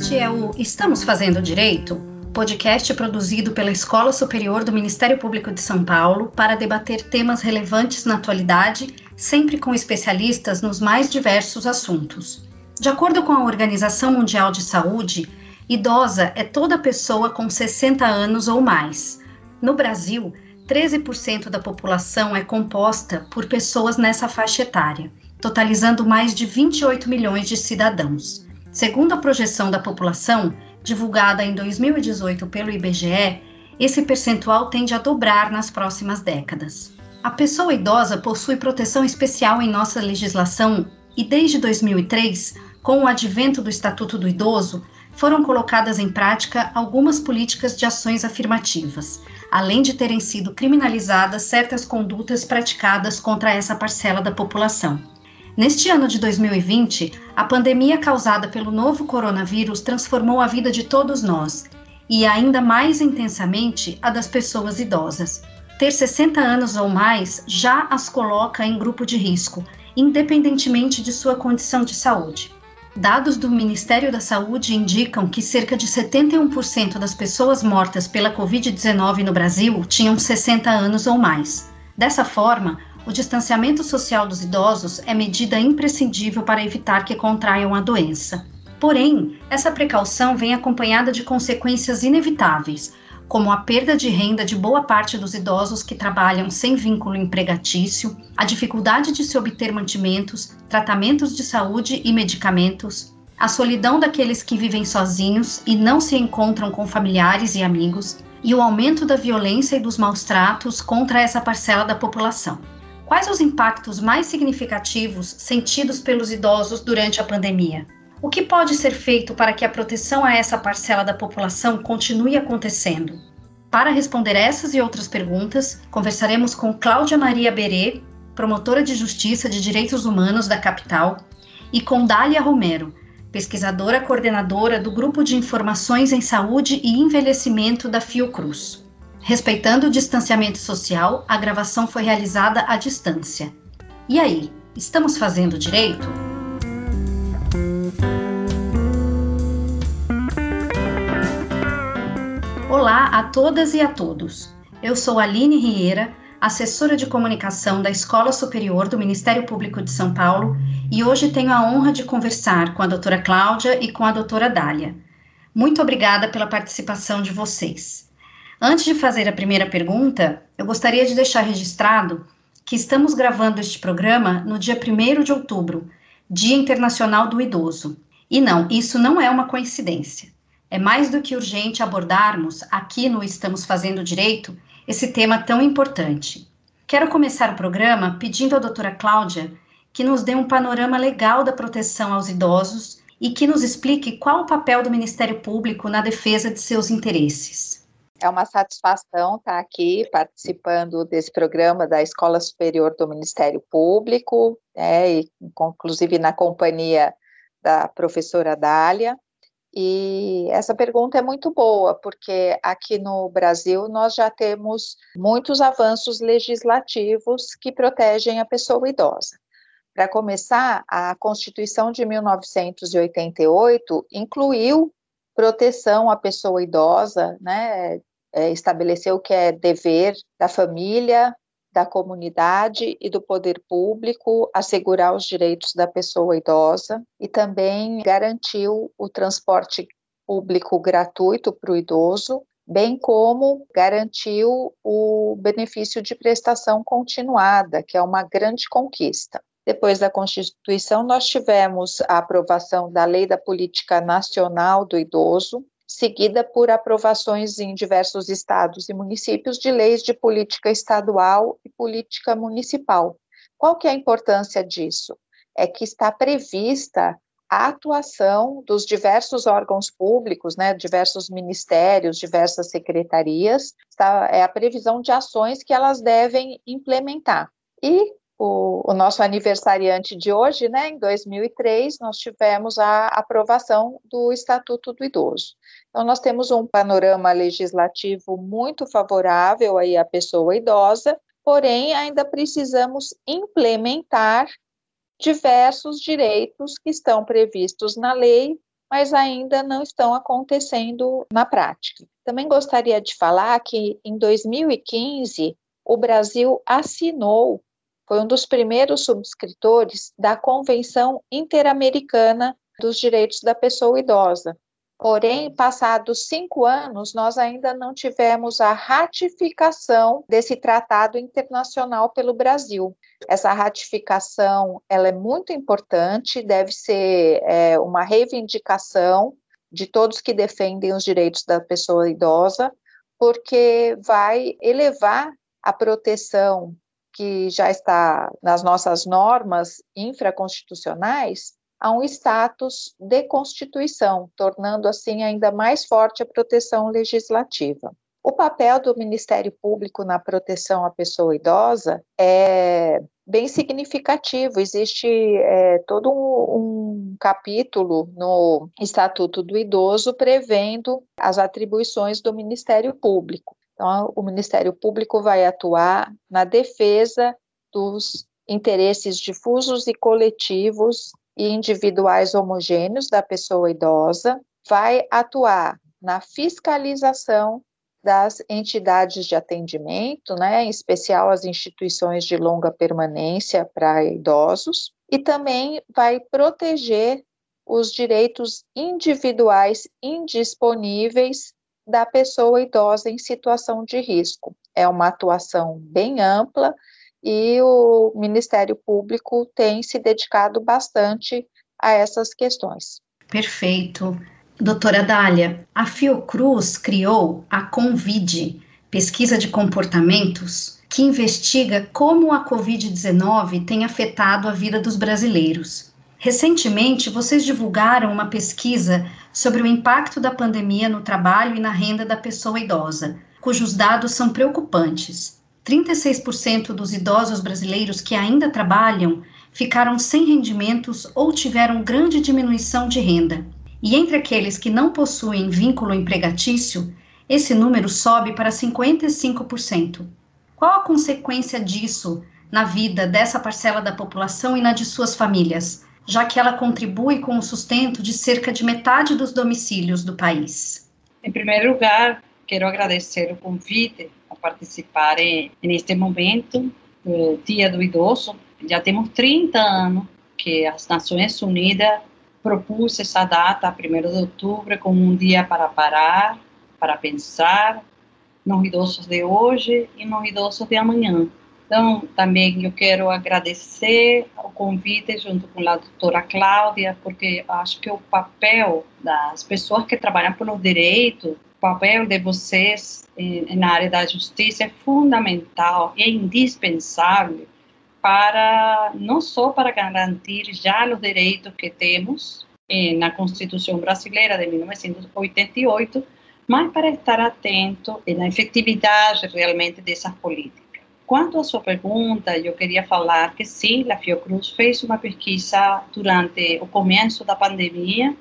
Este é o Estamos Fazendo Direito? Podcast produzido pela Escola Superior do Ministério Público de São Paulo para debater temas relevantes na atualidade, sempre com especialistas nos mais diversos assuntos. De acordo com a Organização Mundial de Saúde, idosa é toda pessoa com 60 anos ou mais. No Brasil, 13% da população é composta por pessoas nessa faixa etária, totalizando mais de 28 milhões de cidadãos. Segundo a projeção da população, divulgada em 2018 pelo IBGE, esse percentual tende a dobrar nas próximas décadas. A pessoa idosa possui proteção especial em nossa legislação e, desde 2003, com o advento do Estatuto do Idoso, foram colocadas em prática algumas políticas de ações afirmativas, além de terem sido criminalizadas certas condutas praticadas contra essa parcela da população. Neste ano de 2020, a pandemia causada pelo novo coronavírus transformou a vida de todos nós e ainda mais intensamente a das pessoas idosas. Ter 60 anos ou mais já as coloca em grupo de risco, independentemente de sua condição de saúde. Dados do Ministério da Saúde indicam que cerca de 71% das pessoas mortas pela Covid-19 no Brasil tinham 60 anos ou mais. Dessa forma, o distanciamento social dos idosos é medida imprescindível para evitar que contraiam a doença. Porém, essa precaução vem acompanhada de consequências inevitáveis, como a perda de renda de boa parte dos idosos que trabalham sem vínculo empregatício, a dificuldade de se obter mantimentos, tratamentos de saúde e medicamentos, a solidão daqueles que vivem sozinhos e não se encontram com familiares e amigos, e o aumento da violência e dos maus tratos contra essa parcela da população. Quais os impactos mais significativos sentidos pelos idosos durante a pandemia? O que pode ser feito para que a proteção a essa parcela da população continue acontecendo? Para responder essas e outras perguntas, conversaremos com Cláudia Maria Berê, promotora de Justiça de Direitos Humanos da capital, e com Dália Romero, pesquisadora coordenadora do Grupo de Informações em Saúde e Envelhecimento da Fiocruz. Respeitando o distanciamento social, a gravação foi realizada à distância. E aí, estamos fazendo direito? Olá a todas e a todos. Eu sou Aline Rieira, assessora de comunicação da Escola Superior do Ministério Público de São Paulo, e hoje tenho a honra de conversar com a doutora Cláudia e com a doutora Dália. Muito obrigada pela participação de vocês. Antes de fazer a primeira pergunta, eu gostaria de deixar registrado que estamos gravando este programa no dia 1 de outubro, Dia Internacional do Idoso. E não, isso não é uma coincidência. É mais do que urgente abordarmos, aqui no Estamos Fazendo Direito, esse tema tão importante. Quero começar o programa pedindo à doutora Cláudia que nos dê um panorama legal da proteção aos idosos e que nos explique qual o papel do Ministério Público na defesa de seus interesses. É uma satisfação estar aqui participando desse programa da Escola Superior do Ministério Público, né, e, inclusive na companhia da professora Dália. E essa pergunta é muito boa, porque aqui no Brasil nós já temos muitos avanços legislativos que protegem a pessoa idosa. Para começar, a Constituição de 1988 incluiu proteção à pessoa idosa, né, é, estabeleceu que é dever da família, da comunidade e do poder público assegurar os direitos da pessoa idosa e também garantiu o transporte público gratuito para o idoso, bem como garantiu o benefício de prestação continuada, que é uma grande conquista. Depois da Constituição, nós tivemos a aprovação da Lei da Política Nacional do Idoso, seguida por aprovações em diversos estados e municípios de leis de política estadual e política municipal. Qual que é a importância disso? É que está prevista a atuação dos diversos órgãos públicos, né, diversos ministérios, diversas secretarias, está, é a previsão de ações que elas devem implementar. E o, o, nosso aniversariante de hoje, né, em 2003, nós tivemos a aprovação do Estatuto do Idoso. Então, nós temos um panorama legislativo muito favorável aí à pessoa idosa, porém, ainda precisamos implementar diversos direitos que estão previstos na lei mas ainda não estão acontecendo na prática. Também gostaria de falar que em 2015 o Brasil assinou, foi um dos primeiros subscritores da Convenção Interamericana dos Direitos da Pessoa Idosa. Porém, passados cinco anos, nós ainda não tivemos a ratificação desse tratado internacional pelo Brasil. Essa ratificação ela é muito importante, deve ser é, uma reivindicação de todos que defendem os direitos da pessoa idosa, porque vai elevar a proteção que já está nas nossas normas infraconstitucionais a um status de Constituição, tornando assim ainda mais forte a proteção legislativa. O papel do Ministério Público na proteção à pessoa idosa é bem significativo. Existe é, todo um, um capítulo no Estatuto do Idoso prevendo as atribuições do Ministério Público. Então, o Ministério Público vai atuar na defesa dos interesses difusos e coletivos e individuais homogêneos da pessoa idosa, vai atuar na fiscalização das entidades de atendimento, né, em especial as instituições de longa permanência para idosos, e também vai proteger os direitos individuais indisponíveis da pessoa idosa em situação de risco. É uma atuação bem ampla e o Ministério Público tem se dedicado bastante a essas questões. Perfeito. Doutora Dália, a Fiocruz criou a Convide, pesquisa de comportamentos, que investiga como a Covid-19 tem afetado a vida dos brasileiros. Recentemente, vocês divulgaram uma pesquisa sobre o impacto da pandemia no trabalho e na renda da pessoa idosa, cujos dados são preocupantes. 36% dos idosos brasileiros que ainda trabalham ficaram sem rendimentos ou tiveram grande diminuição de renda. E entre aqueles que não possuem vínculo empregatício, esse número sobe para 55%. Qual a consequência disso na vida dessa parcela da população e na de suas famílias? Já que ela contribui com o sustento de cerca de metade dos domicílios do país. Em primeiro lugar, quero agradecer o convite a participar neste momento Dia do Idoso. Já temos 30 anos que as Nações Unidas propôs essa data, 1 de outubro, como um dia para parar, para pensar nos idosos de hoje e nos idosos de amanhã. Então, também eu quero agradecer o convite junto com a doutora Cláudia, porque acho que o papel das pessoas que trabalham pelos direitos, o papel de vocês na área da justiça é fundamental, é indispensável para não só para garantir já os direitos que temos eh, na Constituição brasileira de 1988, mas para estar atento na efetividade realmente dessas políticas. Quanto à sua pergunta, eu queria falar que sim, a Fiocruz fez uma pesquisa durante o começo da pandemia.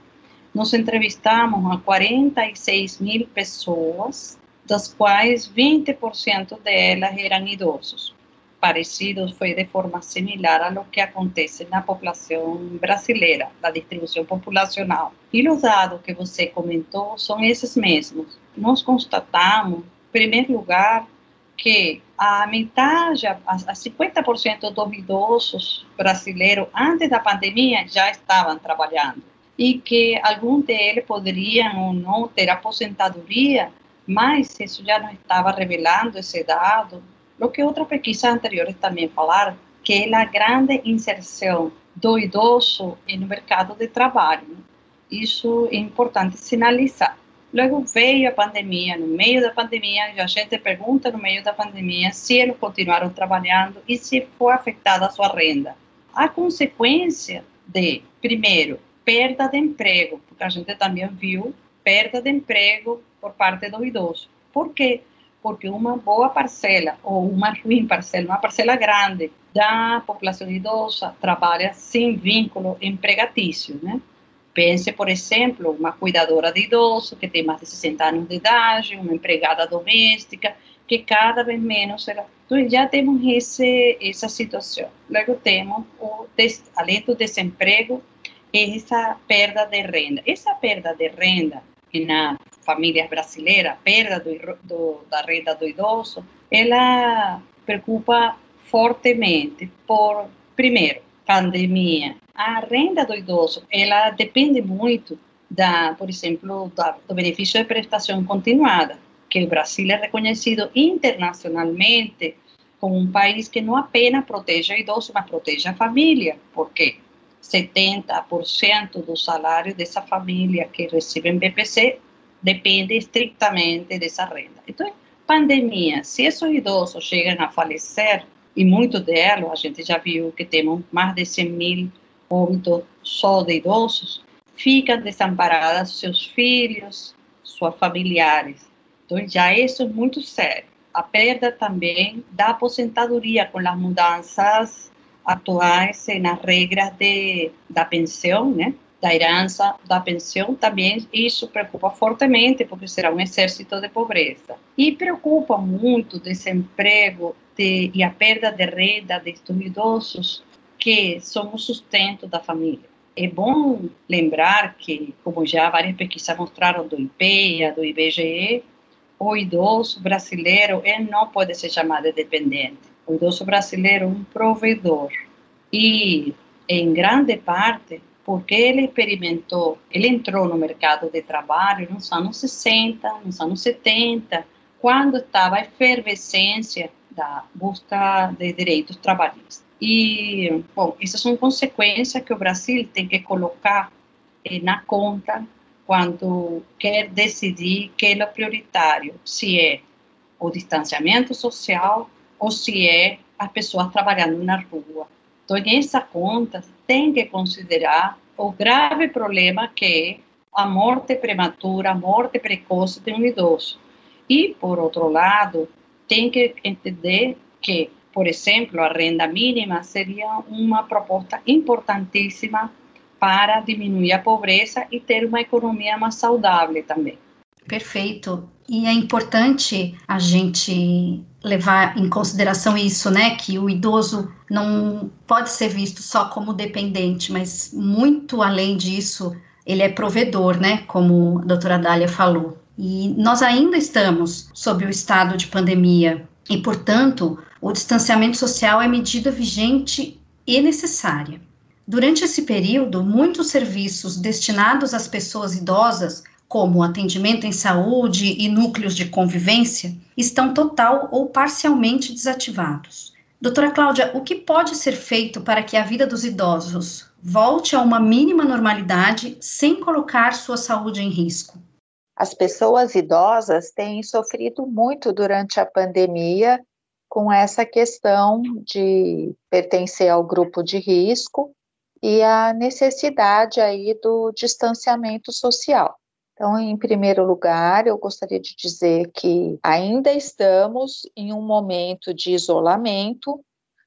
Nós entrevistamos a 46 mil pessoas, das quais 20% delas eram idosos. Parecido foi de forma similar a lo que acontece na população brasileira, da distribuição populacional. E os dados que você comentou são esses mesmos. Nós constatamos, em primeiro lugar, que a metade, a, a 50% dos idosos brasileiros antes da pandemia já estavam trabalhando e que alguns deles poderiam ou não ter aposentadoria, mas isso já não estava revelando esse dado. O que outras pesquisas anteriores também falaram, que é a grande inserção do idoso no mercado de trabalho. Isso é importante sinalizar. Luego veio a pandemia, no meio da pandemia, a gente pergunta no meio da pandemia se eles continuaram trabalhando e se foi afetada a sua renda. A consequência de, primeiro, perda de emprego, porque a gente também viu perda de emprego por parte do idoso. Por quê? Porque uma boa parcela, ou uma ruim parcela, uma parcela grande da população idosa trabalha sem vínculo empregatício, né? Pense, por exemplo, uma cuidadora de idoso que tem mais de 60 anos de idade, uma empregada doméstica, que cada vez menos será. Então, já temos esse, essa situação. Logo, temos, o, além do desemprego, essa perda de renda. Essa perda de renda na famílias brasileiras, perda do, do, da renda do idoso, ela preocupa fortemente por, primeiro, pandemia. A renda do idoso, ela depende muito da, por exemplo, da, do benefício de prestação continuada, que o Brasil é reconhecido internacionalmente como um país que não apenas protege o idoso, mas protege a família, porque 70% do salário dessa família que recebe BPC depende estritamente dessa renda. Então, pandemia, se esses idosos chegam a falecer, e muitos deles, a gente já viu que temos mais de 100 mil óbitos só de idosos, ficam desamparados seus filhos, suas familiares. Então, já isso é muito sério. A perda também da aposentadoria com as mudanças atuais nas regras de, da pensão, né? Da herança, da pensão, também isso preocupa fortemente, porque será um exército de pobreza. E preocupa muito o desemprego de, e a perda de renda destes idosos, que são o sustento da família. É bom lembrar que, como já várias pesquisas mostraram do IPEA, do IBGE, o idoso brasileiro ele não pode ser chamado de dependente. O idoso brasileiro é um provedor. E, em grande parte, porque ele experimentou, ele entrou no mercado de trabalho nos anos 60, nos anos 70, quando estava a efervescência da busca de direitos trabalhistas. E, bom, essas são consequências que o Brasil tem que colocar eh, na conta quando quer decidir que é o prioritário, se é o distanciamento social ou se é as pessoas trabalhando na rua. Então, essa conta tem que considerar o grave problema que é a morte prematura, a morte precoce de um idoso. E, por outro lado, tem que entender que, por exemplo, a renda mínima seria uma proposta importantíssima para diminuir a pobreza e ter uma economia mais saudável também. Perfeito. E é importante a gente levar em consideração isso, né? Que o idoso não pode ser visto só como dependente, mas muito além disso, ele é provedor, né? Como a doutora Dália falou. E nós ainda estamos sob o estado de pandemia e, portanto, o distanciamento social é medida vigente e necessária. Durante esse período, muitos serviços destinados às pessoas idosas, como atendimento em saúde e núcleos de convivência, estão total ou parcialmente desativados. Doutora Cláudia, o que pode ser feito para que a vida dos idosos volte a uma mínima normalidade sem colocar sua saúde em risco? As pessoas idosas têm sofrido muito durante a pandemia com essa questão de pertencer ao grupo de risco e a necessidade aí do distanciamento social. Então, em primeiro lugar, eu gostaria de dizer que ainda estamos em um momento de isolamento,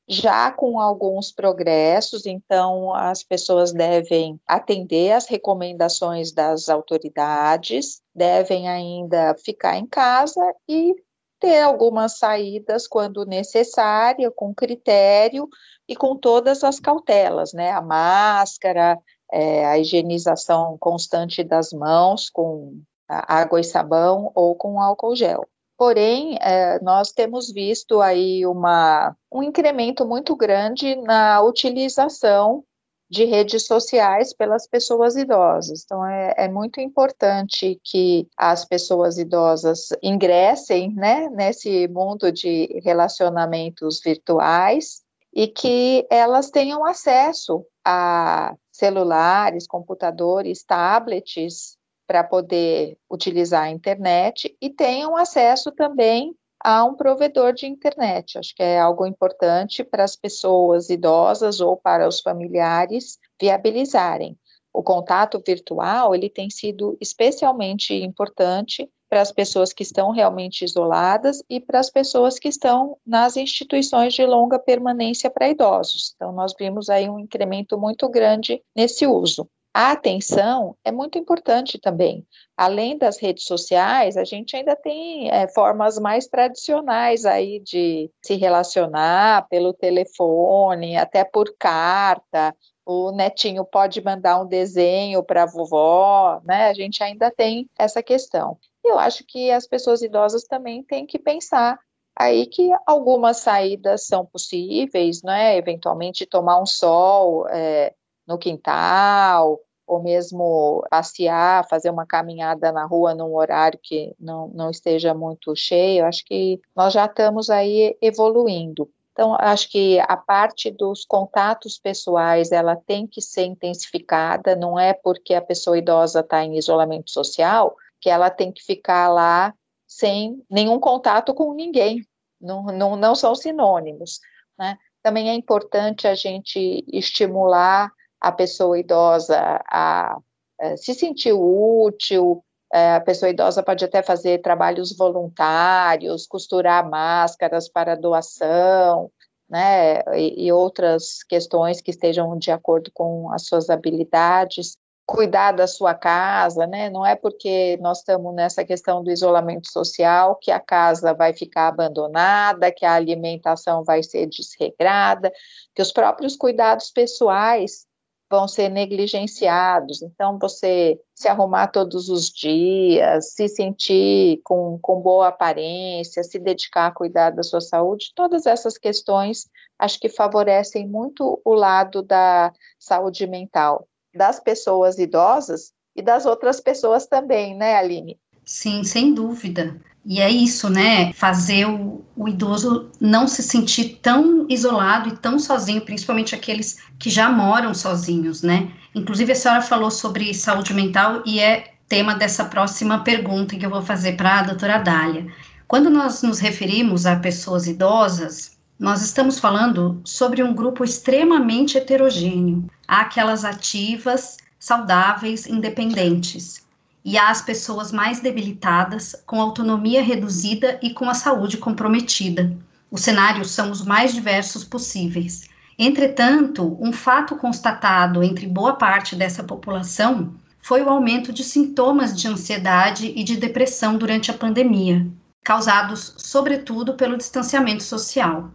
já com alguns progressos, então as pessoas devem atender às recomendações das autoridades, devem ainda ficar em casa e ter algumas saídas quando necessária, com critério e com todas as cautelas, né? A máscara, é, a higienização constante das mãos com água e sabão ou com álcool gel. Porém, é, nós temos visto aí uma, um incremento muito grande na utilização de redes sociais pelas pessoas idosas. Então, é, é, muito importante que as pessoas idosas ingressem né, nesse mundo de relacionamentos virtuais e que elas tenham acesso a celulares, computadores, tablets para poder utilizar a internet e tenham acesso também a um provedor de internet. Acho que é algo importante para as pessoas idosas ou para os familiares viabilizarem. O contato virtual, ele tem sido especialmente importante para as pessoas que estão realmente isoladas e para as pessoas que estão nas instituições de longa permanência para idosos. Então, nós vimos aí um incremento muito grande nesse uso. A atenção é muito importante também. Além das redes sociais, a gente ainda tem é, formas mais tradicionais aí de se relacionar pelo telefone, até por carta, o netinho pode mandar um desenho para a vovó, né? A gente ainda tem essa questão. Eu acho que as pessoas idosas também têm que pensar aí que algumas saídas são possíveis, né? Eventualmente tomar um sol é, no quintal, ou mesmo passear, fazer uma caminhada na rua num horário que não, não esteja muito cheio. Acho que nós já estamos aí evoluindo. Então, acho que a parte dos contatos pessoais, ela tem que ser intensificada, não é porque a pessoa idosa está em isolamento social que ela tem que ficar lá sem nenhum contato com ninguém, não, não, não são sinônimos, né? Também é importante a gente estimular a pessoa idosa a, a se sentir útil, a pessoa idosa pode até fazer trabalhos voluntários, costurar máscaras para doação, né, e, e outras questões que estejam de acordo com as suas habilidades cuidar da sua casa, né? Não é porque nós estamos nessa questão do isolamento social que a casa vai ficar abandonada, que a alimentação vai ser desregrada, que os próprios cuidados pessoais vão ser negligenciados. Então, você se arrumar todos os dias, se sentir com, com boa aparência, se dedicar a cuidar da sua saúde, todas essas questões acho que favorecem muito o lado da saúde mental das pessoas idosas e das outras pessoas também, né, Aline? Sim, sem dúvida. E é isso, né? Fazer o, o, idoso não se sentir tão isolado e tão sozinho, principalmente aqueles que já moram sozinhos, né? Inclusive, a senhora falou sobre saúde mental e é tema dessa próxima pergunta que eu vou fazer para a doutora Dália. Quando nós nos referimos a pessoas idosas, nós estamos falando sobre um grupo extremamente heterogêneo. Há aquelas ativas, saudáveis, independentes e às pessoas mais debilitadas, com autonomia reduzida e com a saúde comprometida. Os cenários são os mais diversos possíveis. Entretanto, um fato constatado entre boa parte dessa população foi o aumento de sintomas de ansiedade e de depressão durante a pandemia, causados sobretudo pelo distanciamento social.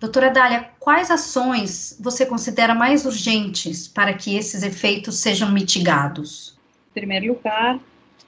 Doutora Dália, quais ações você considera mais urgentes para que esses efeitos sejam mitigados? Em primeiro lugar,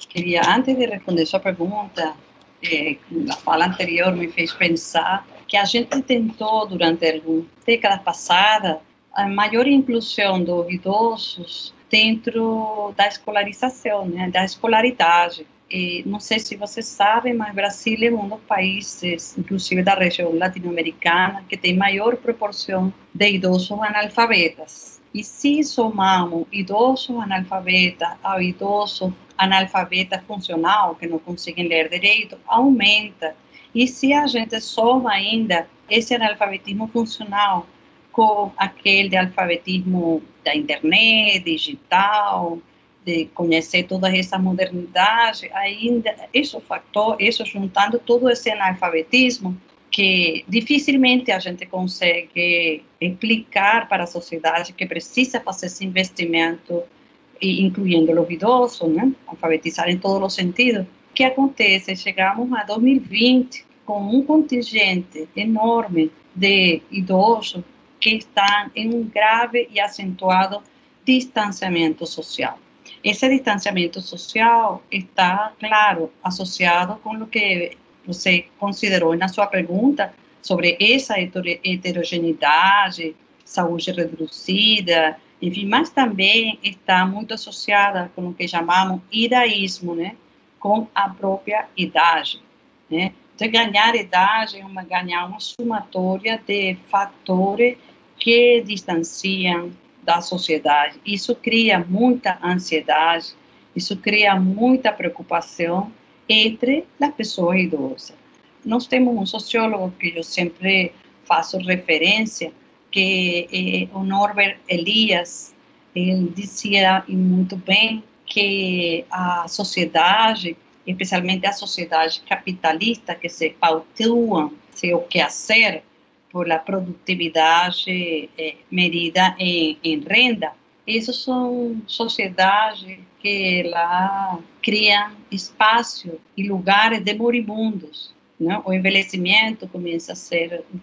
queria, antes de responder sua pergunta, eh, a fala anterior me fez pensar que a gente tentou, durante a década passada, a maior inclusão dos idosos dentro da escolarização, né, da escolaridade. E não sei se você sabe, mas Brasil é um dos países, inclusive da região latino-americana, que tem maior proporção de idosos analfabetas. E se somamos idosos analfabetas ao idoso analfabeta funcional, que não conseguem ler direito, aumenta. E se a gente soma ainda esse analfabetismo funcional com aquele de alfabetismo da internet, digital, de conhecer toda essa modernidade, ainda esse fator, isso juntando todo esse analfabetismo, que dificilmente a gente consegue explicar para a sociedade que precisa fazer esse investimento incluindo os idosos, né? alfabetizar em todos os sentidos. O que acontece? Chegamos a 2020 com um contingente enorme de idosos que estão em um grave e acentuado distanciamento social. Esse distanciamento social está, claro, associado com o que você considerou na sua pergunta sobre essa heterogeneidade, saúde reduzida, enfim, mas também está muito associada com o que chamamos idaísmo, né? Com a própria idade, né? Então, ganhar idade é uma, ganhar uma somatória de fatores que distanciam da sociedade. Isso cria muita ansiedade, isso cria muita preocupação entre as pessoas idosas. Nós temos um sociólogo que eu sempre faço referência, que é o Norbert Elias, ele dizia muito bem que a sociedade, especialmente a sociedade capitalista, que se pautua seu quehacer por a produtividade eh, medida em, em renda, essas são sociedades que lá criam espaço e lugares de moribundos o envelhecimento começa a ser um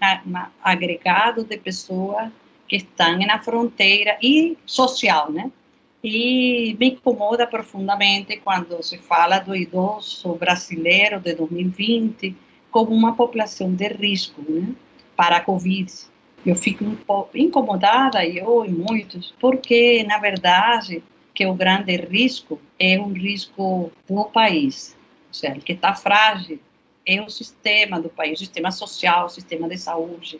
agregado de pessoas que estão na fronteira e social, né? E me incomoda profundamente quando se fala do idoso brasileiro de 2020 como uma população de risco, né? Para a Covid. Eu fico um pouco incomodada, eu e muitos, porque, na verdade, que o grande risco é um risco do país. Ou seja, que está frágil é o sistema do país, o sistema social, o sistema de saúde.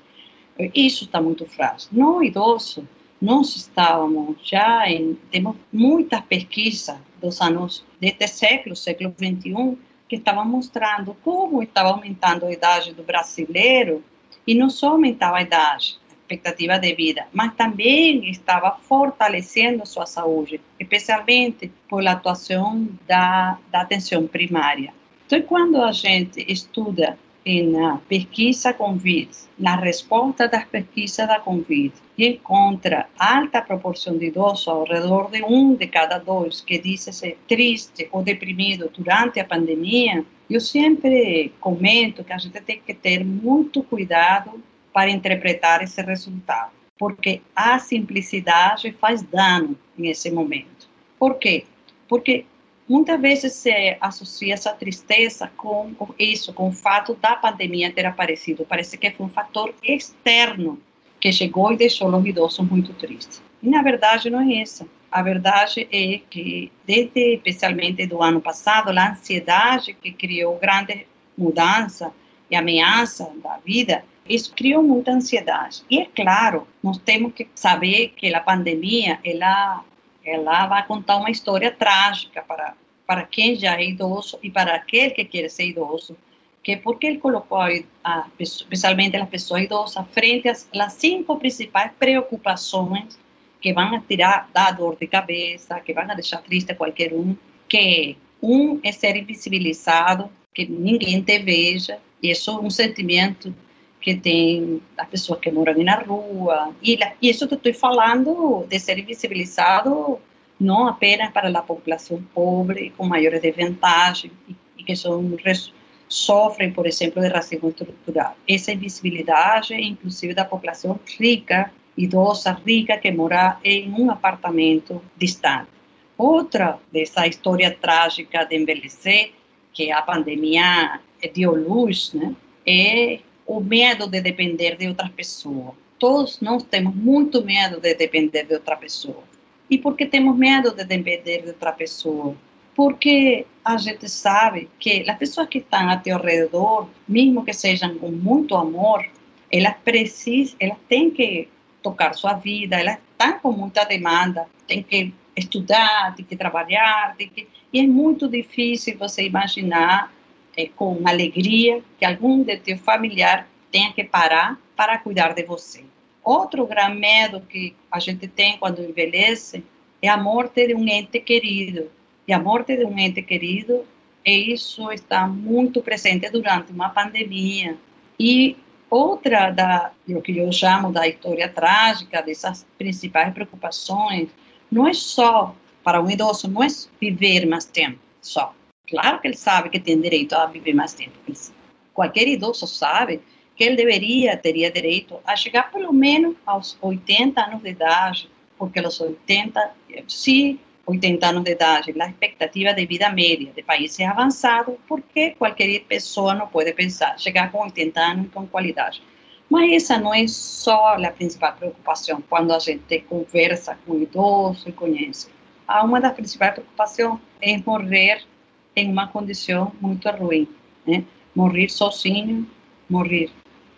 Isso está muito frágil. No idoso, nós estávamos já em, temos muitas pesquisas dos anos deste século, século 21, que estavam mostrando como estava aumentando a idade do brasileiro e não só aumentava a idade, a expectativa de vida, mas também estava fortalecendo sua saúde, especialmente por a atuação da, da atenção primária. Então, quando a gente estuda na pesquisa Convite, na resposta das pesquisas da Convite, e encontra alta proporção de idosos, ao redor de um de cada dois, que diz-se triste ou deprimido durante a pandemia, eu sempre comento que a gente tem que ter muito cuidado para interpretar esse resultado, porque a simplicidade faz dano nesse momento. Por quê? Porque muitas vezes se associa essa tristeza com isso, com o fato da pandemia ter aparecido. Parece que foi um fator externo que chegou e deixou os idosos muito tristes. E na verdade não é isso. A verdade é que, desde especialmente do ano passado, a ansiedade que criou grande mudança e ameaça da vida, isso criou muita ansiedade. E é claro, nós temos que saber que a pandemia, ela ela vai contar uma história trágica para para quem já é idoso e para aquele que quer ser idoso, que porque ele colocou a, a, especialmente as pessoas idosas frente às, às cinco principais preocupações que vão tirar da dor de cabeça, que vão deixar triste qualquer um, que um é ser invisibilizado, que ninguém te veja, e isso é um sentimento que tem as pessoas que moram na rua, e, e isso que estou falando de ser invisibilizado não apenas para a população pobre, com maiores desvantagens, e, que sofrem, por exemplo, de racismo estrutural. Essa invisibilidade, inclusive da população rica, idosa, rica, que mora em um apartamento distante. Outra dessa história trágica de envelhecer, que a pandemia deu luz, né, é o medo de depender de outras pessoas. Todos nós temos muito medo de depender de outra pessoa. E por que temos medo de depender de outra pessoa? Porque a gente sabe que as pessoas que estão ao teu redor, mesmo que sejam com muito amor, elas precisam, elas têm que tocar sua vida, elas estão com muita demanda, têm que estudar, têm que trabalhar, têm que... e é muito difícil você imaginar é, com alegria que algum de teu familiar tenha que parar para cuidar de você. Outro grande medo que a gente tem quando envelhece é a morte de um ente querido. E a morte de um ente querido, isso está muito presente durante uma pandemia. E outra da o que eu chamo da história trágica dessas principais preocupações não é só para um idoso não é viver mais tempo só Claro que ele sabe que tem direito a viver mais tempo. Qualquer idoso sabe que ele deveria, teria direito a chegar pelo menos aos 80 anos de idade, porque aos 80, se 80 anos de idade, a expectativa de vida média de países avançados, porque qualquer pessoa não pode pensar chegar com 80 anos com qualidade. Mas essa não é só a principal preocupação quando a gente conversa com idoso e conhece. Uma das principais preocupações é morrer em uma condição muito ruim, né? Morrer sozinho, morrer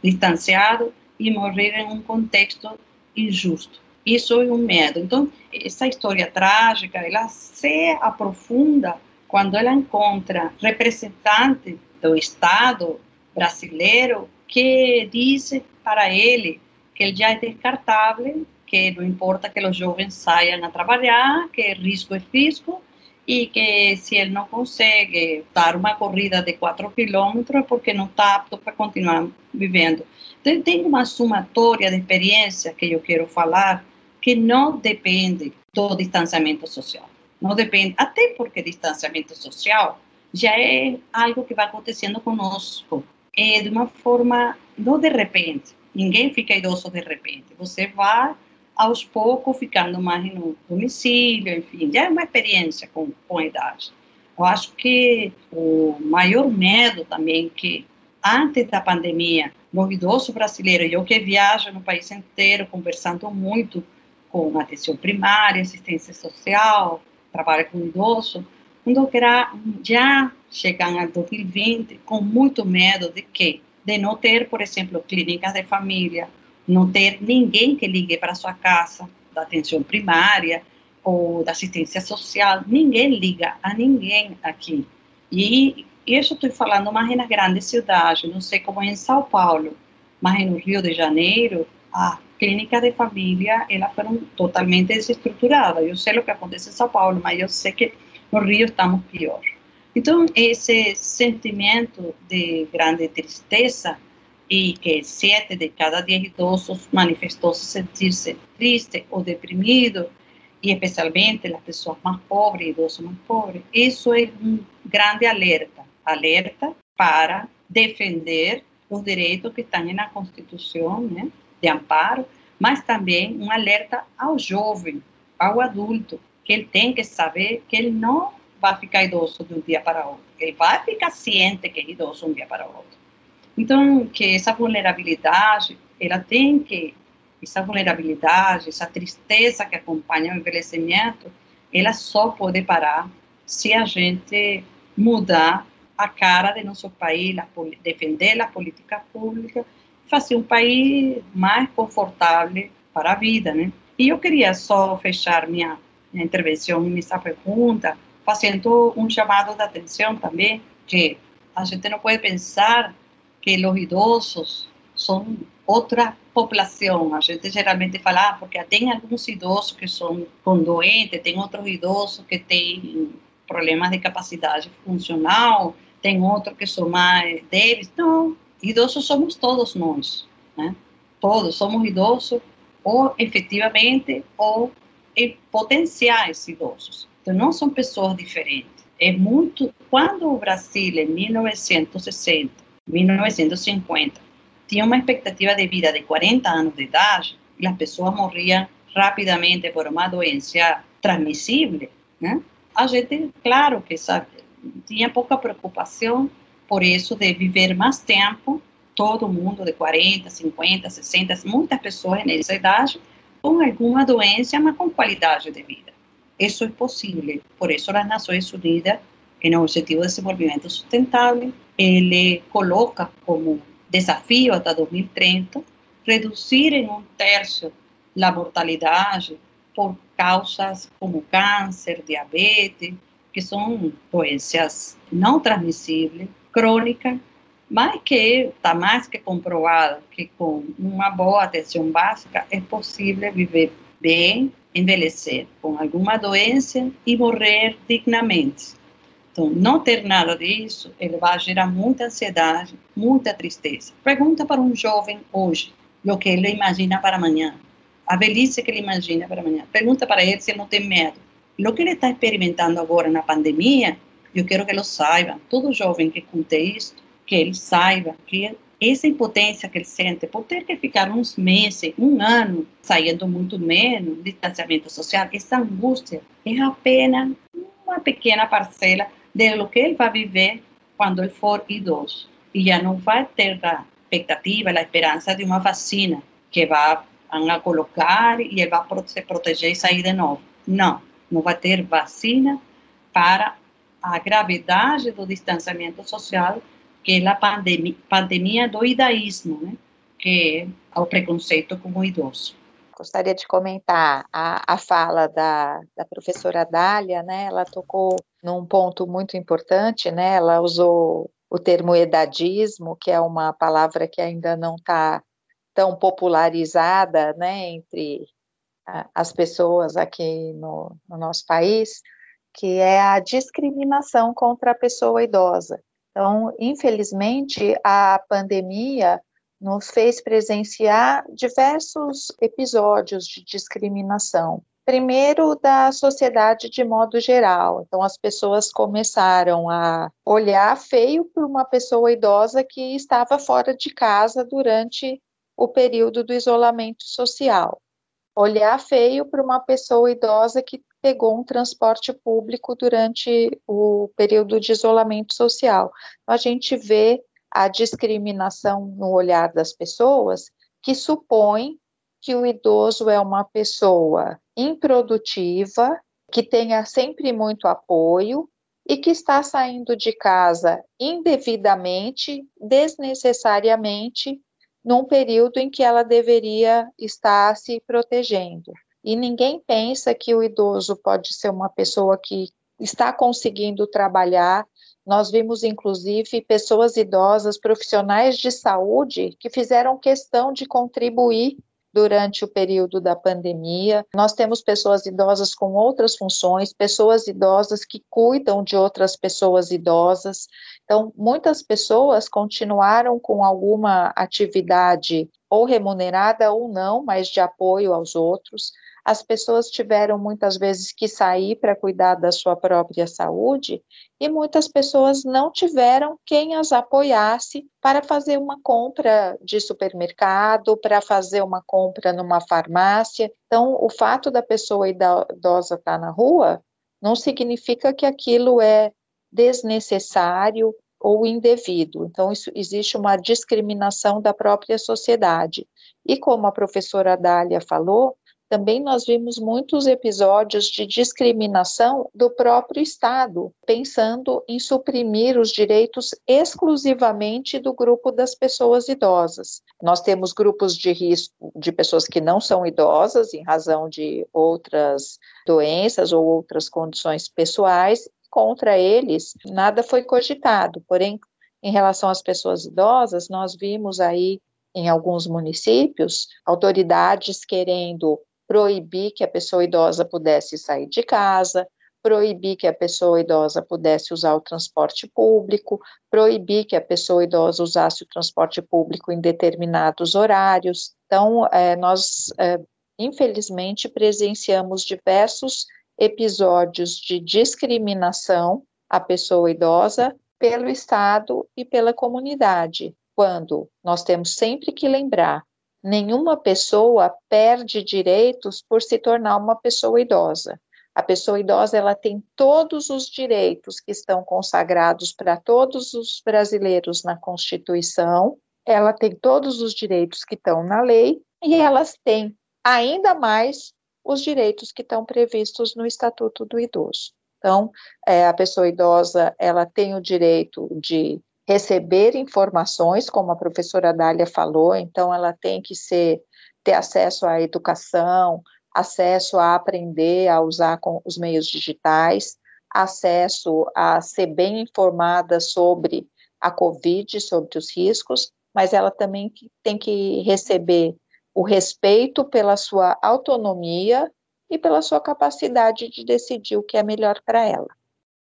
distanciado e morrer em um contexto injusto. Isso é um medo. Então, essa história trágica, ela se aprofunda quando ela encontra representante do Estado brasileiro que diz para ele que ele já é descartável, que não importa que os jovens saiam a trabalhar, que risco é risco, e que se ele não consegue dar uma corrida de 4 quilômetros, porque não está apto para continuar vivendo. Então, tem uma somatória de experiência que eu quero falar que não depende do distanciamento social. Não depende, até porque distanciamento social já é algo que vai acontecendo conosco. É de uma forma, não de repente, Ninguém fica idoso de repente. Você vai aos poucos ficando mais no domicílio, enfim, já é uma experiência com, com a idade. Eu acho que o maior medo também que antes da pandemia, no idoso brasileiro, eu que viajo no país inteiro conversando muito com atenção primária, assistência social, trabalho com idoso, quando já chegam a 2020 com muito medo de que de não ter, por exemplo, clínicas de família, não ter ninguém que ligue para sua casa da atenção primária ou da assistência social, ninguém liga a ninguém aqui. E isso estou falando mais nas grandes cidades, não sei como é em São Paulo, mas no Rio de Janeiro, a clínica de família, elas foram totalmente desestruturadas. Eu sei o que acontece em São Paulo, mas eu sei que no Rio estamos pior. Então, esse sentimento de grande tristeza e que sete de cada dez idosos manifestou-se sentir-se triste ou deprimido, e especialmente as pessoas mais pobres, idosos mais pobres, isso é um grande alerta, alerta para defender os direitos que estão na Constituição, né, de amparo, mas também um alerta ao jovem, ao adulto, que ele tem que saber que ele não vai ficar idoso de um dia para outro. Ele vai ficar ciente que é idoso de um dia para outro. Então, que essa vulnerabilidade, ela tem que, essa vulnerabilidade, essa tristeza que acompanha o envelhecimento, ela só pode parar se a gente mudar a cara de nosso país, defender a política pública, fazer um país mais confortável para a vida, né? E eu queria só fechar minha, minha intervenção nessa pergunta fazendo um chamado de atenção também, que a gente não pode pensar que os idosos são outra população. A gente geralmente fala, ah, porque tem alguns idosos que são com doentes, tem outros idosos que têm problemas de capacidade funcional, tem outros que são mais débeis. Não, idosos somos todos nós, né? Todos somos idosos, ou efetivamente, ou potenciais idosos. Então, não são pessoas diferentes. É muito. Quando o Brasil, em 1960, 1950, tinha uma expectativa de vida de 40 anos de idade, e as pessoas morriam rapidamente por uma doença transmissível, né? A gente, claro que sabe, tinha pouca preocupação por isso de viver mais tempo, todo mundo de 40, 50, 60, muitas pessoas nessa idade, com alguma doença, mas com qualidade de vida. Isso é possível. Por isso, as Nações Unidas, em Objetivo de Desenvolvimento Sustentável, ele coloca como desafio até 2030 reduzir em um terço a mortalidade por causas como câncer, diabetes, que são doenças não transmissíveis, crônicas, mas que está mais que comprovado que com uma boa atenção básica é possível viver bem envelhecer com alguma doença e morrer dignamente. Então, não ter nada disso, ele vai gerar muita ansiedade, muita tristeza. Pergunta para um jovem hoje o que ele imagina para amanhã, a velhice que ele imagina para amanhã. Pergunta para ele se ele não tem medo. O que ele está experimentando agora na pandemia, eu quero que ele saiba, todo jovem que conte isso, que ele saiba que essa impotência que ele sente por ter que ficar uns meses, um ano, saindo muito menos, distanciamento social, essa angústia é apenas uma pequena parcela de lo que ele vai viver quando ele for idoso. Já não vai ter a expectativa, a esperança de uma vacina que vai a colocar e ele vai se proteger e sair de novo. Não, não vai ter vacina para a gravidade do distanciamento social que é a pandemia, pandemia do idaísmo, né? que é o preconceito com o idoso. Gostaria de comentar a, a fala da, da professora Dália, né? Ela tocou num ponto muito importante, né? Ela usou o termo edadismo, que é uma palavra que ainda não está tão popularizada, né, entre a, as pessoas aqui no, no nosso país, que é a discriminação contra a pessoa idosa. Então, infelizmente, a pandemia nos fez presenciar diversos episódios de discriminação. Primeiro, da sociedade de modo geral. Então, as pessoas começaram a olhar feio para uma pessoa idosa que estava fora de casa durante o período do isolamento social. Olhar feio para uma pessoa idosa que pegou um transporte público durante o período de isolamento social. Então, a gente vê a discriminação no olhar das pessoas que supõe que o idoso é uma pessoa improdutiva, que tenha sempre muito apoio e que está saindo de casa indevidamente, desnecessariamente, num período em que ela deveria estar se protegendo. E ninguém pensa que o idoso pode ser uma pessoa que está conseguindo trabalhar. Nós vimos, inclusive, pessoas idosas, profissionais de saúde, que fizeram questão de contribuir durante o período da pandemia. Nós temos pessoas idosas com outras funções, pessoas idosas que cuidam de outras pessoas idosas. Então, muitas pessoas continuaram com alguma atividade ou remunerada ou não, mas de apoio aos outros as pessoas tiveram muitas vezes que sair para cuidar da sua própria saúde e muitas pessoas não tiveram quem as apoiasse para fazer uma compra de supermercado, para fazer uma compra numa farmácia. Então, o fato da pessoa idosa estar na rua não significa que aquilo é desnecessário ou indevido. Então, isso, existe uma discriminação da própria sociedade. E como a professora Dália falou, também nós vimos muitos episódios de discriminação do próprio Estado, pensando em suprimir os direitos exclusivamente do grupo das pessoas idosas. Nós temos grupos de risco de pessoas que não são idosas, em razão de outras doenças ou outras condições pessoais, contra eles nada foi cogitado, porém, em relação às pessoas idosas, nós vimos aí em alguns municípios autoridades querendo proibir que a pessoa idosa pudesse sair de casa, proibir que a pessoa idosa pudesse usar o transporte público, proibir que a pessoa idosa usasse o transporte público em determinados horários. Então, é, nós, é, infelizmente, presenciamos diversos episódios de discriminação à pessoa idosa pelo Estado e pela comunidade, quando nós temos sempre que lembrar nenhuma pessoa perde direitos por se tornar uma pessoa idosa. A pessoa idosa ela tem todos os direitos que estão consagrados para todos os brasileiros na Constituição, ela tem todos os direitos que estão na lei e elas têm ainda mais os direitos que estão previstos no Estatuto do Idoso. Então, é, a pessoa idosa ela tem o direito de receber informações, como a professora Dália falou, então ela tem que ser, ter acesso à educação, acesso a aprender a usar com os meios digitais, acesso a ser bem informada sobre a Covid, sobre os riscos, mas ela também tem que receber o respeito pela sua autonomia e pela sua capacidade de decidir o que é melhor para ela.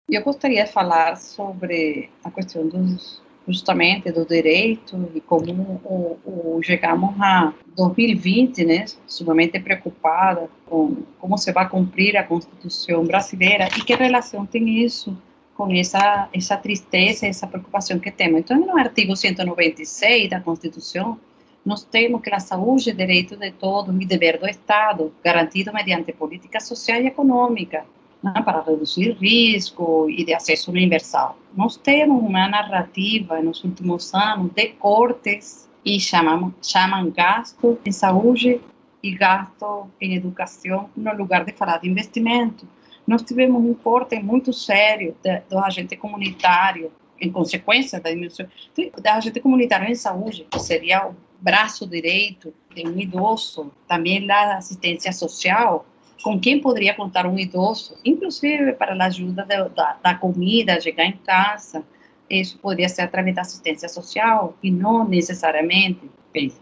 Eu gostaria de falar sobre a questão dos justamente do direito e como o, o, chegamos a 2020, né, sumamente preocupada com como se vai cumprir a Constituição brasileira e que relação tem isso com essa essa tristeza, essa preocupação que temos. Então, no artigo 196 da Constituição, nós temos que a saúde é direito de todos e dever do Estado, garantido mediante política social e econômica né, para reduzir risco e de acesso universal. Nós temos uma narrativa nos últimos anos de cortes e chamam, chamam gasto em saúde e gasto em educação no lugar de falar de investimento. Nós tivemos um corte muito sério do agente comunitário, em consequência da diminuição do agente comunitário em saúde, que seria o braço direito de um idoso, também da assistência social, com quem poderia contar um idoso, inclusive para a ajuda da, da, da comida, chegar em casa. Isso poderia ser através da assistência social e não necessariamente.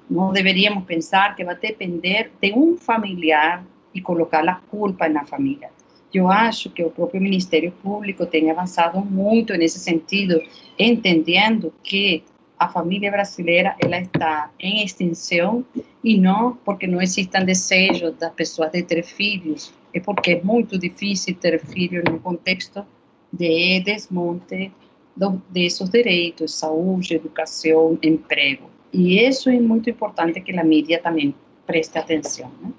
Não deveríamos pensar que vai depender de um familiar e colocar a culpa na família. Eu acho que o próprio Ministério Público tem avançado muito nesse sentido, entendendo que a família brasileira ela está em extinção e não porque não existam desejos das pessoas de ter filhos, é porque é muito difícil ter filhos no contexto de desmonte do, desses direitos, saúde, educação, emprego. E isso é muito importante que a mídia também preste atenção. Né?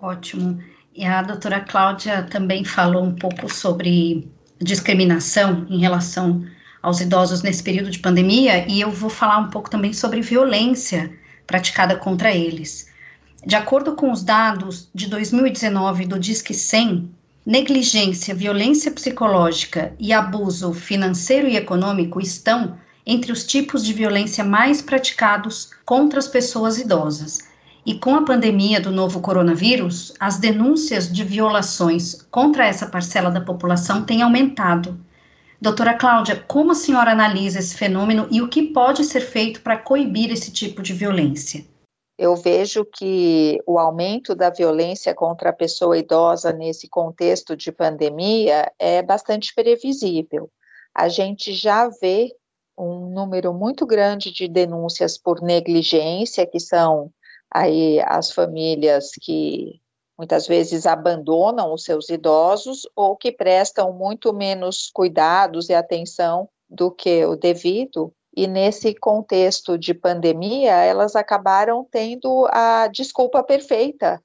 Ótimo. E a doutora Cláudia também falou um pouco sobre discriminação em relação aos idosos nesse período de pandemia, e eu vou falar um pouco também sobre violência praticada contra eles. De acordo com os dados de 2019 do Disque 100, negligência, violência psicológica e abuso financeiro e econômico estão entre os tipos de violência mais praticados contra as pessoas idosas. E com a pandemia do novo coronavírus, as denúncias de violações contra essa parcela da população têm aumentado. Doutora Cláudia, como a senhora analisa esse fenômeno e o que pode ser feito para coibir esse tipo de violência? eu vejo que o aumento da violência contra a pessoa idosa nesse contexto de pandemia é bastante previsível. A gente já vê um número muito grande de denúncias por negligência, que são aí as famílias que muitas vezes abandonam os seus idosos ou que prestam muito menos cuidados e atenção do que o devido e nesse contexto de pandemia, elas acabaram tendo a desculpa perfeita.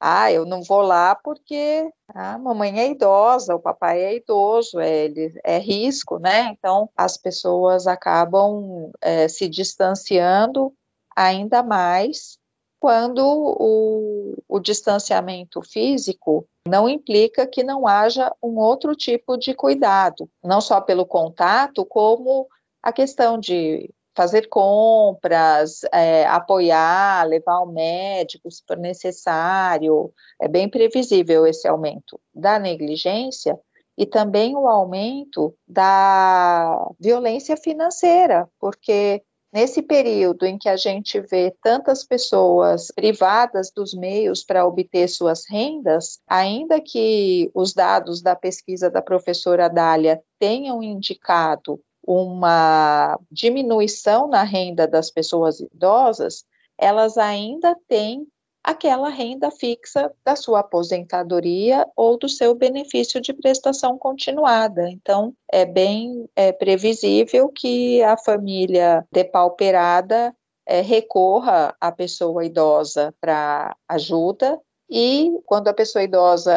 Ah, eu não vou lá porque a mamãe é idosa, o papai é idoso, é, é risco, né? Então, as pessoas acabam é, se distanciando ainda mais quando o, o distanciamento físico não implica que não haja um outro tipo de cuidado, não só pelo contato, como a questão de fazer compras, é, apoiar, levar ao médico se for necessário, é bem previsível esse aumento da negligência e também o aumento da violência financeira, porque nesse período em que a gente vê tantas pessoas privadas dos meios para obter suas rendas, ainda que os dados da pesquisa da professora Dália tenham indicado uma diminuição na renda das pessoas idosas, elas ainda têm aquela renda fixa da sua aposentadoria ou do seu benefício de prestação continuada. Então, é bem é, previsível que a família depauperada é, recorra à pessoa idosa para ajuda. E quando a pessoa idosa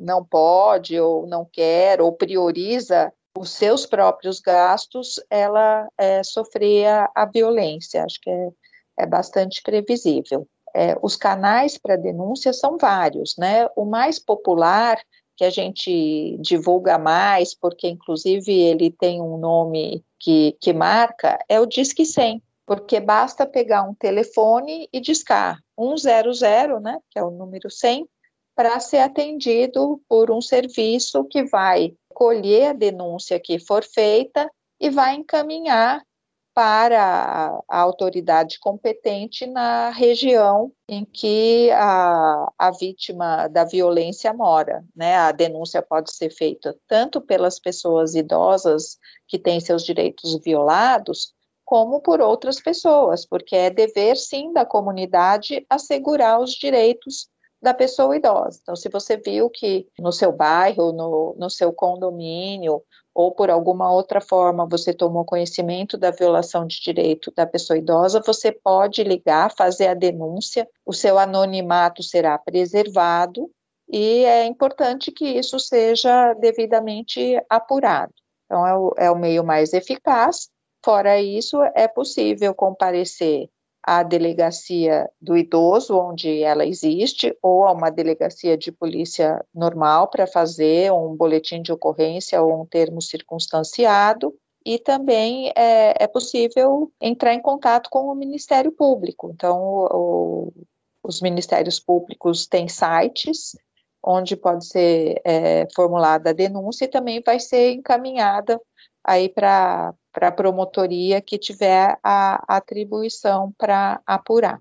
não pode, ou não quer, ou prioriza os seus próprios gastos, ela é, a violência. Acho que é, é bastante previsível. É, os canais para denúncia são vários, né? O mais popular que a gente divulga mais, porque inclusive ele tem um nome que, que marca, é o Disque 100, porque basta pegar um telefone e discar 100, né, que é o número 100, para ser atendido por um serviço que vai colher a denúncia que for feita e vai encaminhar para a autoridade competente na região em que a, a vítima da violência mora. Né? A denúncia pode ser feita tanto pelas pessoas idosas que têm seus direitos violados, como por outras pessoas, porque é dever, sim, da comunidade assegurar os direitos da pessoa idosa. Então, se você viu que no seu bairro, no, no seu condomínio, ou por alguma outra forma você tomou conhecimento da violação de direito da pessoa idosa, você pode ligar, fazer a denúncia, o seu anonimato será preservado e é importante que isso seja devidamente apurado. Então, é o, é o meio mais eficaz. Fora isso, é possível comparecer à delegacia do idoso, onde ela existe, ou a uma delegacia de polícia normal para fazer um boletim de ocorrência ou um termo circunstanciado. E também é, é possível entrar em contato com o Ministério Público. Então, o, os ministérios públicos têm sites onde pode ser é, formulada a denúncia e também vai ser encaminhada aí para a promotoria que tiver a, atribuição para apurar.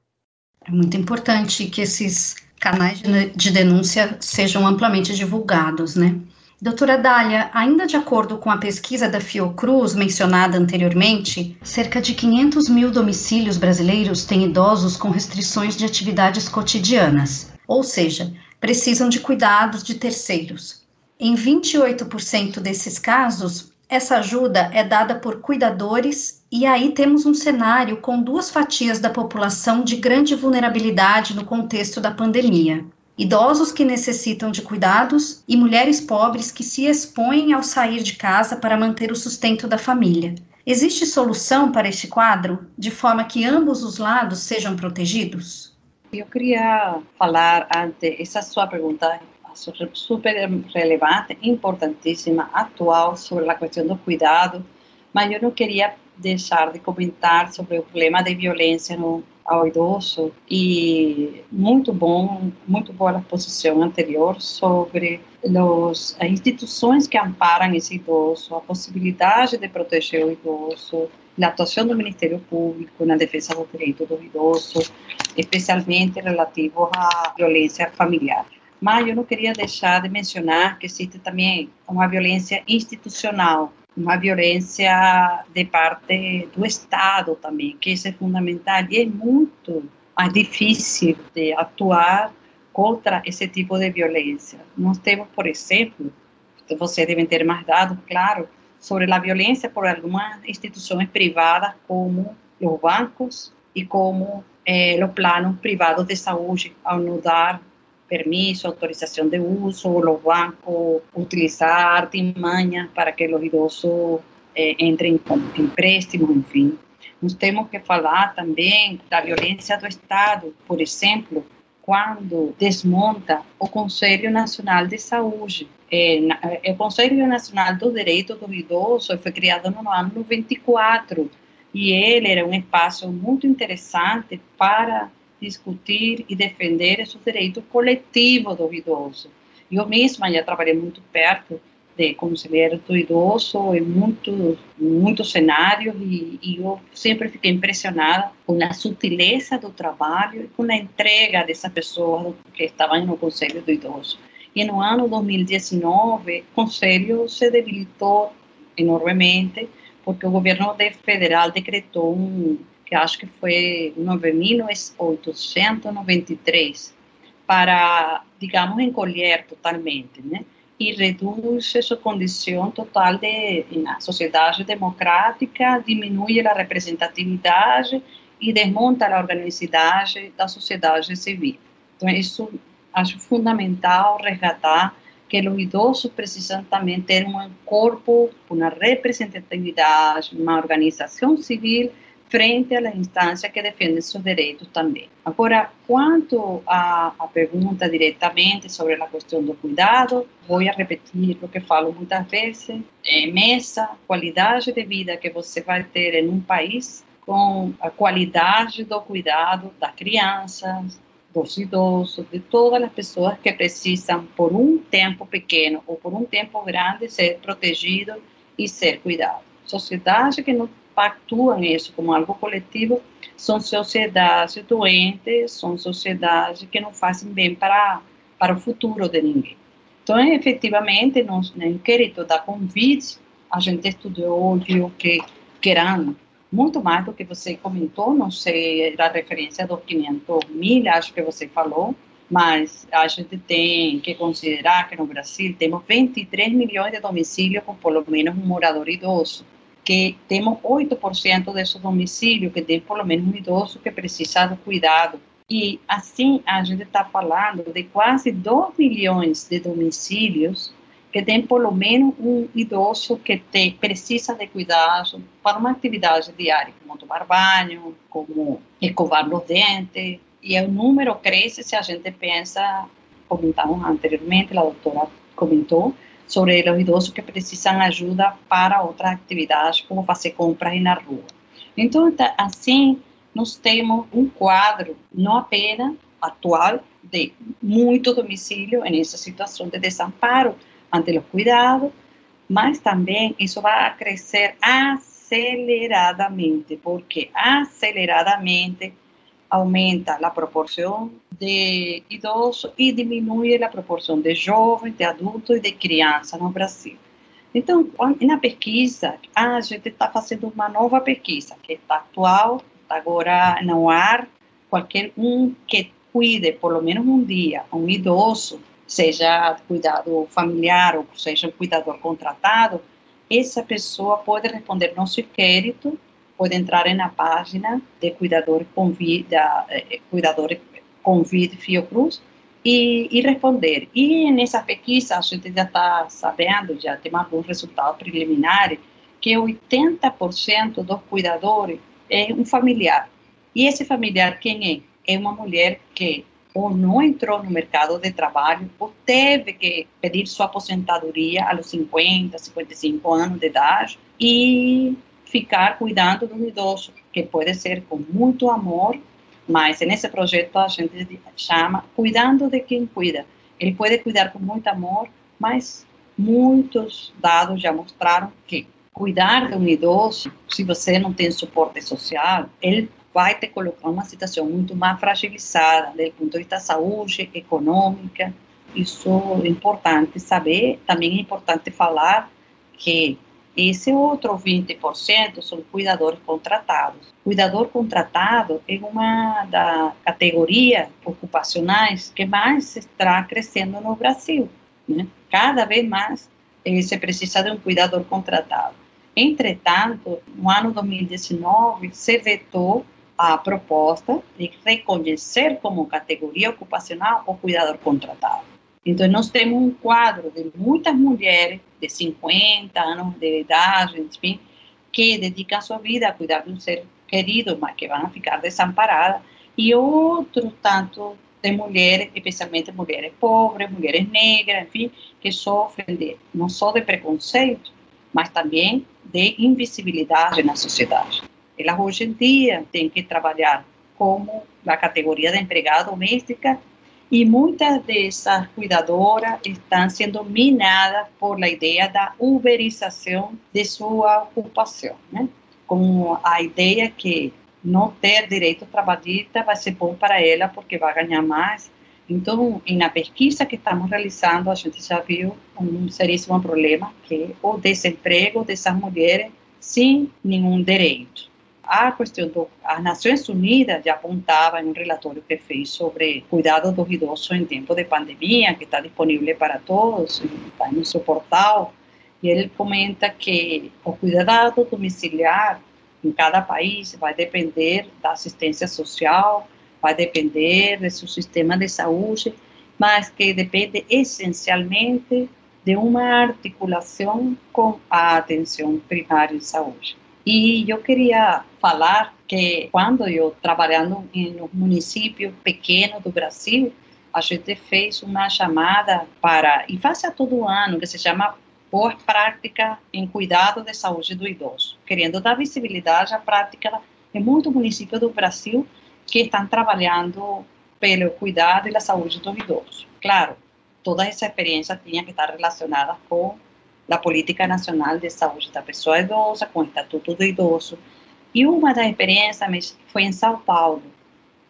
É muito importante que esses canais de denúncia sejam amplamente divulgados, né? Doutora Dália, ainda de acordo com a pesquisa da Fiocruz mencionada anteriormente, cerca de 500 mil domicílios brasileiros têm idosos com restrições de atividades cotidianas, ou seja, precisam de cuidados de terceiros. Em 28% desses casos, essa ajuda é dada por cuidadores E aí temos um cenário com duas fatias da população de grande vulnerabilidade no contexto da pandemia. Idosos que necessitam de cuidados e mulheres pobres que se expõem ao sair de casa para manter o sustento da família. Existe solução para este quadro, de forma que ambos os lados sejam protegidos? Eu queria falar, ante essa sua pergunta super relevante, importantíssima, atual, sobre a questão do cuidado, mas eu não queria deixar de comentar sobre o problema de violência no, ao idoso e muito bom, muito boa a exposição anterior sobre os, as instituições que amparam esse idoso, a possibilidade de proteger o idoso, a atuação do Ministério Público na defesa do direito do idoso, especialmente relativo à violência familiar. Mas eu não queria deixar de mencionar que existe também uma violência institucional uma violência de parte do Estado também, que isso é fundamental e é muito mais difícil de atuar contra esse tipo de violência. Nós temos, por exemplo, vocês devem ter mais dados, claro, sobre a violência por algumas instituições privadas, como os bancos e como eh, os planos privados de saúde, ao não dar permiso, autorización de uso, los bancos utilizar artimañas para que los idosos eh, entrem com empréstimos, enfim. Nós temos que falar também da violência do Estado, por exemplo, quando desmonta o Conselho Nacional de Saúde. O Conselho Nacional do Direito do Idoso foi criado no ano 24 e ele era um espaço muito interessante para discutir e defender esses direitos coletivos do idoso. Eu mesma já trabalhei muito perto de conselheiro do idoso em muitos muitos cenários e, e, eu sempre fiquei impressionada com a sutileza do trabalho e com a entrega dessa pessoa que estavam no conselho do idoso. E no ano 2019, o conselho se debilitou enormemente porque o governo federal decretou um que acho que foi 9.893, para, digamos, encolher totalmente, né? E reduz a condição total de, na sociedade democrática, diminui a representatividade e desmonta a organicidade da sociedade civil. Então, isso acho fundamental resgatar que os idosos precisam também ter um corpo, uma representatividade, uma organização civil frente à instância que defende seus direitos também. Agora, quanto à, pergunta diretamente sobre a questão do cuidado, vou repetir o que falo muitas vezes, é mesa, qualidade de vida que você vai ter em um país com a qualidade do cuidado das crianças, dos idosos, de todas as pessoas que precisam, por um tempo pequeno ou por um tempo grande, ser protegidos e ser cuidados. Sociedade que não pactuam isso como algo coletivo são sociedades doentes, são sociedades que não fazem bem para, para o futuro de ninguém. Então, efetivamente, no, no inquérito da Convite, a gente estudou, viu que, que eram muito mais do que você comentou, não sei a referência dos 500 mil, acho que você falou, mas a gente tem que considerar que no Brasil temos 23 milhões de domicílios com pelo menos um morador idoso que temos 8% desses domicílios que tem pelo menos um idoso que precisa de cuidado. E assim, a gente está falando de quase 2 milhões de domicílios que tem pelo menos um idoso que te, precisa de cuidado para uma atividade diária, como tomar banho, como escovar os dentes. E o número cresce se a gente pensa, comentamos anteriormente, a doutora comentou, sobre os idosos que precisam ajuda para outras atividades, como fazer compras na rua. Então, assim, nós temos um quadro, não apenas atual, de muito domicílio nessa situação de desamparo ante os cuidados, mas também isso vai crescer aceleradamente, porque aceleradamente aumenta a proporção de idosos e diminui a proporção de jovens, de adultos e de crianças no Brasil. Então, na pesquisa, a gente está fazendo uma nova pesquisa, que está atual, está agora no ar. Qualquer um que cuide, por lo menos um dia, um idoso, seja cuidado familiar ou seja um cuidador contratado, essa pessoa pode responder nosso inquérito pode entrar na página de Cuidadores Convid, da, eh, Cuidadores Convid Fiocruz e, e, responder. E nessa pesquisa a gente já está sabendo, já tem alguns resultados preliminares, que 80% dos cuidadores é um familiar. E esse familiar quem é? É uma mulher que ou não entrou no mercado de trabalho, ou teve que pedir sua aposentadoria aos 50, 55 anos de idade e ficar cuidando do idoso, que pode ser com muito amor, mas nesse projeto a gente chama cuidando de quem cuida. Ele pode cuidar com muito amor, mas muitos dados já mostraram que cuidar de um idoso, se você não tem suporte social, ele vai te colocar uma situação muito mais fragilizada, do ponto de vista da saúde, econômica. Isso é importante saber. Também é importante falar que esse outro 20% são cuidadores contratados. Cuidador contratado é uma das categorias ocupacionais que mais está crescendo no Brasil. Né? Cada vez mais eh, se precisa de um cuidador contratado. Entretanto, no ano 2019, se vetou a proposta de reconhecer como categoria ocupacional o cuidador contratado. Então, nós temos um quadro de muitas mulheres de 50 anos de idade, enfim, que dedicam sua vida a cuidar de um ser querido, mas que vão ficar desamparadas, e outro tanto de mulheres, especialmente mulheres pobres, mulheres negras, enfim, que sofrem de, não só de preconceito, mas também de invisibilidade na sociedade. Elas hoje em dia têm que trabalhar como a categoria de empregada doméstica e muitas dessas cuidadoras estão sendo minadas por a ideia da uberização de sua ocupação, né? a ideia que não ter direito trabalhista vai ser bom para ela porque vai ganhar mais. Então, na pesquisa que estamos realizando, a gente já viu um seríssimo problema, que é o desemprego dessas mulheres sem nenhum direito a questão das Nações Unidas já apontava em um relatório que fez sobre cuidado dos idosos em tempo de pandemia, que está disponível para todos, está no seu portal, e ele comenta que o cuidado domiciliar em cada país vai depender da assistência social, vai depender do seu sistema de saúde, mas que depende essencialmente de uma articulação com a atenção primária de saúde. E eu queria falar que quando eu trabalhando em um município pequeno do Brasil, a gente fez uma chamada para, e faz a todo ano, que se chama Por Prática em Cuidado de Saúde do Idoso, querendo dar visibilidade à prática em muitos municípios do Brasil que estão trabalhando pelo cuidado e a saúde do idoso. Claro, toda essa experiência tinha que estar relacionada com da Política Nacional de Saúde da Pessoa Idosa, com o Estatuto do Idoso. E uma das experiências foi em São Paulo.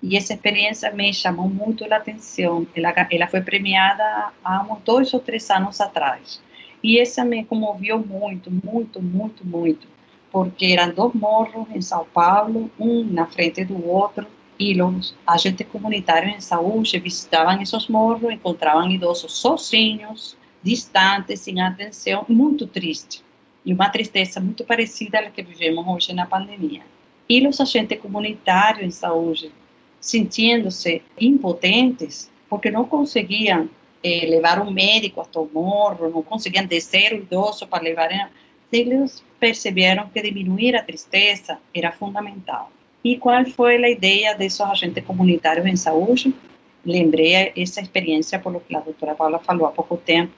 E essa experiência me chamou muito a atenção. Ela, ela foi premiada há uns dois ou três anos atrás. E essa me comoveu muito, muito, muito, muito. Porque eram dois morros em São Paulo, um na frente do outro, e os agentes comunitários em saúde visitavam esses morros, encontravam idosos sozinhos, distante, sem atenção, muito triste. E uma tristeza muito parecida à que vivemos hoje na pandemia. E os agentes comunitários em saúde, sentindo-se impotentes, porque não conseguiam eh, levar um médico até o morro, não conseguiam descer o idoso para levar. Eles perceberam que diminuir a tristeza era fundamental. E qual foi a ideia desses agentes comunitários em saúde? Lembrei essa experiência, por lo que a doutora Paula falou há pouco tempo,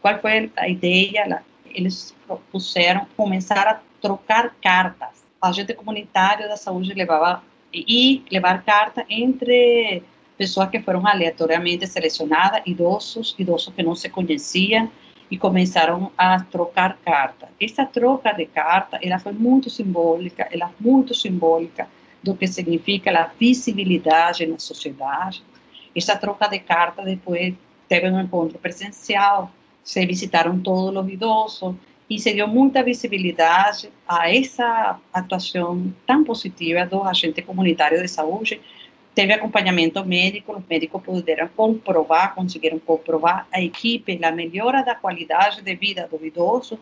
qual foi a ideia? Eles propuseram começar a trocar cartas. A agente comunitário da saúde levava e levar carta entre pessoas que foram aleatoriamente selecionadas, idosos, idosos que não se conheciam, e começaram a trocar carta. Essa troca de carta, ela foi muito simbólica, ela muito simbólica do que significa a visibilidade na sociedade. Essa troca de carta depois teve um encontro presencial se visitaram todos os idosos e se deu muita visibilidade a essa atuação tão positiva do agente comunitário de saúde. Teve acompanhamento médico, os médicos puderam comprovar, conseguiram comprovar a equipe, a melhora da qualidade de vida do idoso,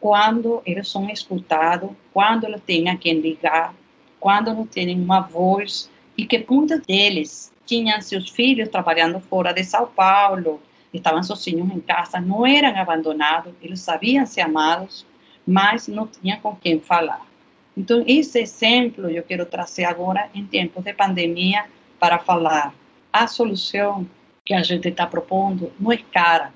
quando eles são escutados, quando eles têm a quem ligar, quando não têm uma voz, e que muitos deles tinham seus filhos trabalhando fora de São Paulo, estavam sozinhos em casa, não eram abandonados, eles sabiam ser amados, mas não tinham com quem falar. Então, esse exemplo eu quero trazer agora em tempos de pandemia para falar. A solução que a gente está propondo não é cara.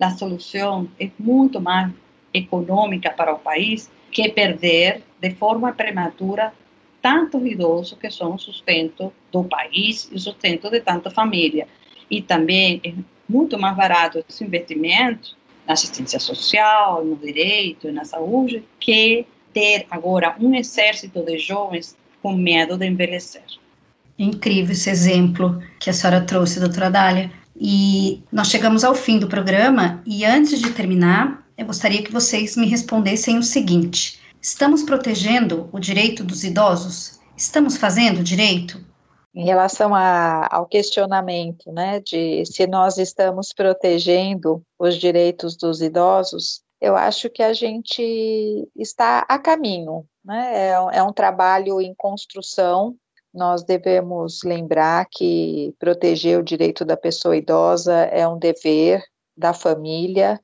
A solução é muito mais econômica para o país que perder de forma prematura tantos idosos que são o sustento do país e o sustento de tanta família. E também muito mais barato esse investimento na assistência social, no direito na saúde, que ter agora um exército de jovens com medo de envelhecer. Incrível esse exemplo que a senhora trouxe, doutora Dália. E nós chegamos ao fim do programa e antes de terminar, eu gostaria que vocês me respondessem o seguinte: estamos protegendo o direito dos idosos? Estamos fazendo direito? Em relação a, ao questionamento, né, de se nós estamos protegendo os direitos dos idosos, eu acho que a gente está a caminho, né? É, é um trabalho em construção. Nós devemos lembrar que proteger o direito da pessoa idosa é um dever da família,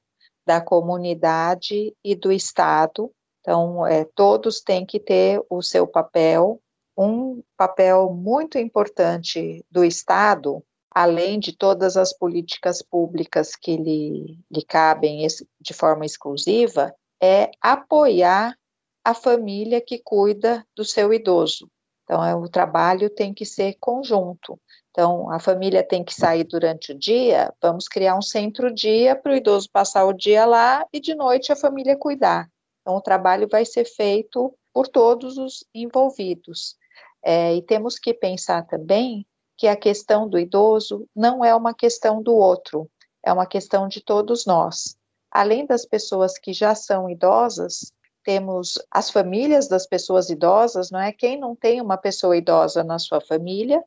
da comunidade e do Estado. Então, é, todos têm que ter o seu papel. Um papel muito importante do Estado, além de todas as políticas públicas que lhe, lhe cabem de forma exclusiva, é apoiar a família que cuida do seu idoso. Então, é, o trabalho tem que ser conjunto. Então, a família tem que sair durante o dia, vamos criar um centro-dia para o idoso passar o dia lá e de noite a família cuidar. Então, o trabalho vai ser feito por todos os envolvidos. É, e temos que pensar também que a questão do idoso não é uma questão do outro, é uma questão de todos nós. Além das pessoas que já são idosas, temos as famílias das pessoas idosas, não é? Quem não tem uma pessoa idosa na sua família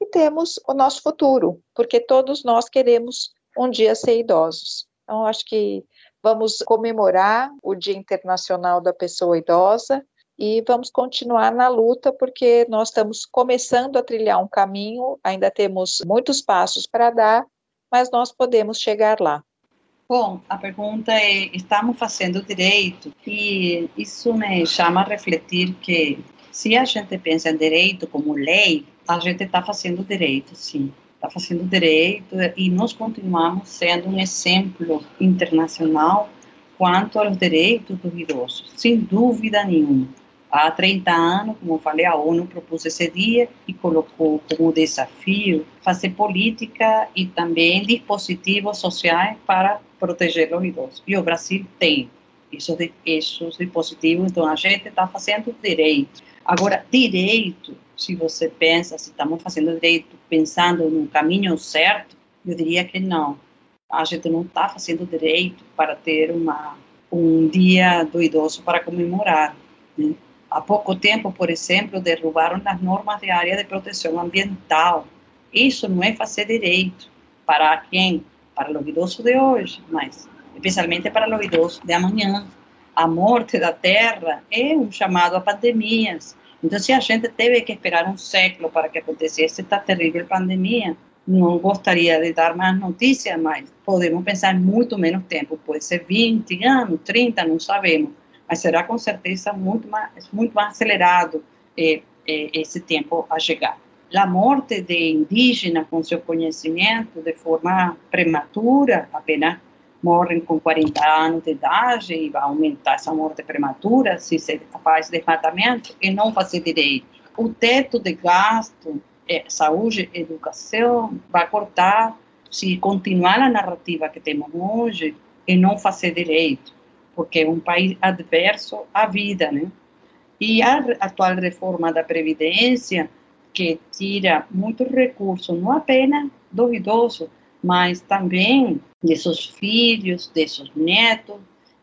e temos o nosso futuro, porque todos nós queremos um dia ser idosos. Então, acho que vamos comemorar o Dia Internacional da Pessoa Idosa e vamos continuar na luta, porque nós estamos começando a trilhar um caminho, ainda temos muitos passos para dar, mas nós podemos chegar lá. Bom, a pergunta é: estamos fazendo direito? E isso me chama a refletir que, se a gente pensa em direito como lei, a gente está fazendo direito, sim. Está fazendo direito e nós continuamos sendo um exemplo internacional quanto aos direitos dos idosos, sem dúvida nenhuma. Há 30 anos, como eu falei, a ONU propôs esse dia e colocou como desafio fazer política e também dispositivos sociais para proteger os idosos. E o Brasil tem esses, esses dispositivos, então a gente está fazendo direito. Agora, direito se você pensa se estamos fazendo direito pensando no caminho certo, eu diria que não. A gente não está fazendo direito para ter uma um dia do idoso para comemorar. Né? Há pouco tempo, por exemplo, derrubaram as normas de área de proteção ambiental. Isso não é fazer direito para quem? Para o idoso de hoje, mas especialmente para o idoso de amanhã. A morte da terra é um chamado a pandemias, então, se a gente teve que esperar um século para que acontecesse esta terrível pandemia, não gostaria de dar mais notícias, mas podemos pensar muito menos tempo. Pode ser 20 anos, 30, não sabemos. Mas será com certeza muito mais, muito mais acelerado eh, eh, esse tempo a chegar. A morte de indígenas com seu conhecimento de forma prematura, apenas morrem com 40 anos de idade e vai aumentar essa morte prematura se se faz desmatamento e não fazer direito. O teto de gasto, é, saúde, educação, vai cortar se continuar a narrativa que temos hoje e não fazer direito, porque é um país adverso à vida, né? E a atual reforma da Previdência, que tira muitos recursos, não apenas do idoso, mas também de seus filhos, de seus netos,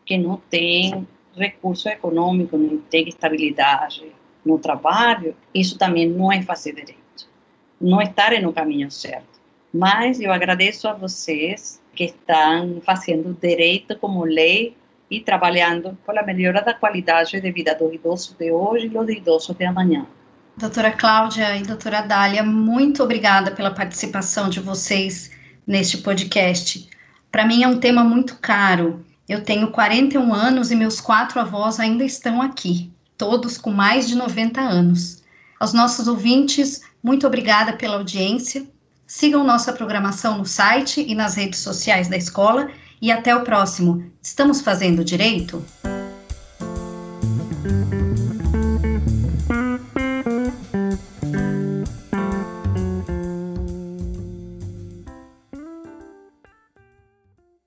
que não têm recurso econômico, não têm estabilidade no trabalho, isso também não é fazer direito, não estar no caminho certo. Mas eu agradeço a vocês que estão fazendo direito como lei e trabalhando pela melhora da qualidade de vida do idoso de hoje e do idoso de amanhã. Doutora Cláudia e doutora Dália, muito obrigada pela participação de vocês neste podcast. Para mim é um tema muito caro. Eu tenho 41 anos e meus quatro avós ainda estão aqui, todos com mais de 90 anos. Aos nossos ouvintes, muito obrigada pela audiência. Sigam nossa programação no site e nas redes sociais da escola e até o próximo. Estamos fazendo direito?